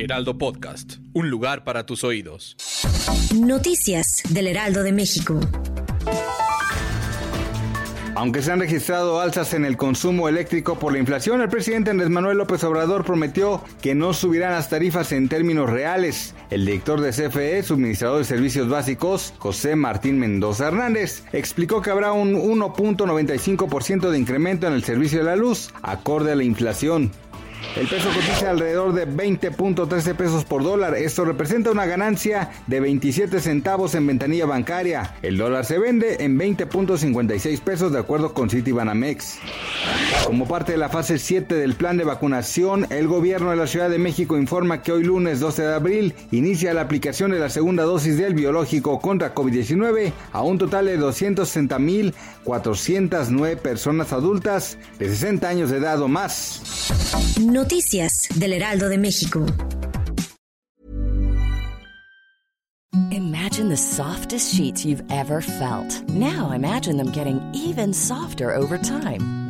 Heraldo Podcast, un lugar para tus oídos. Noticias del Heraldo de México. Aunque se han registrado alzas en el consumo eléctrico por la inflación, el presidente Andrés Manuel López Obrador prometió que no subirán las tarifas en términos reales. El director de CFE, suministrador de servicios básicos, José Martín Mendoza Hernández, explicó que habrá un 1.95% de incremento en el servicio de la luz, acorde a la inflación. El peso cotiza alrededor de 20.13 pesos por dólar. Esto representa una ganancia de 27 centavos en ventanilla bancaria. El dólar se vende en 20.56 pesos de acuerdo con Citibanamex. Como parte de la fase 7 del plan de vacunación, el gobierno de la Ciudad de México informa que hoy lunes 12 de abril inicia la aplicación de la segunda dosis del biológico contra COVID-19 a un total de 260.409 personas adultas de 60 años de edad o más. Noticias del Heraldo de México. Imagine the softest sheets you've ever felt. Now imagine them getting even softer over time.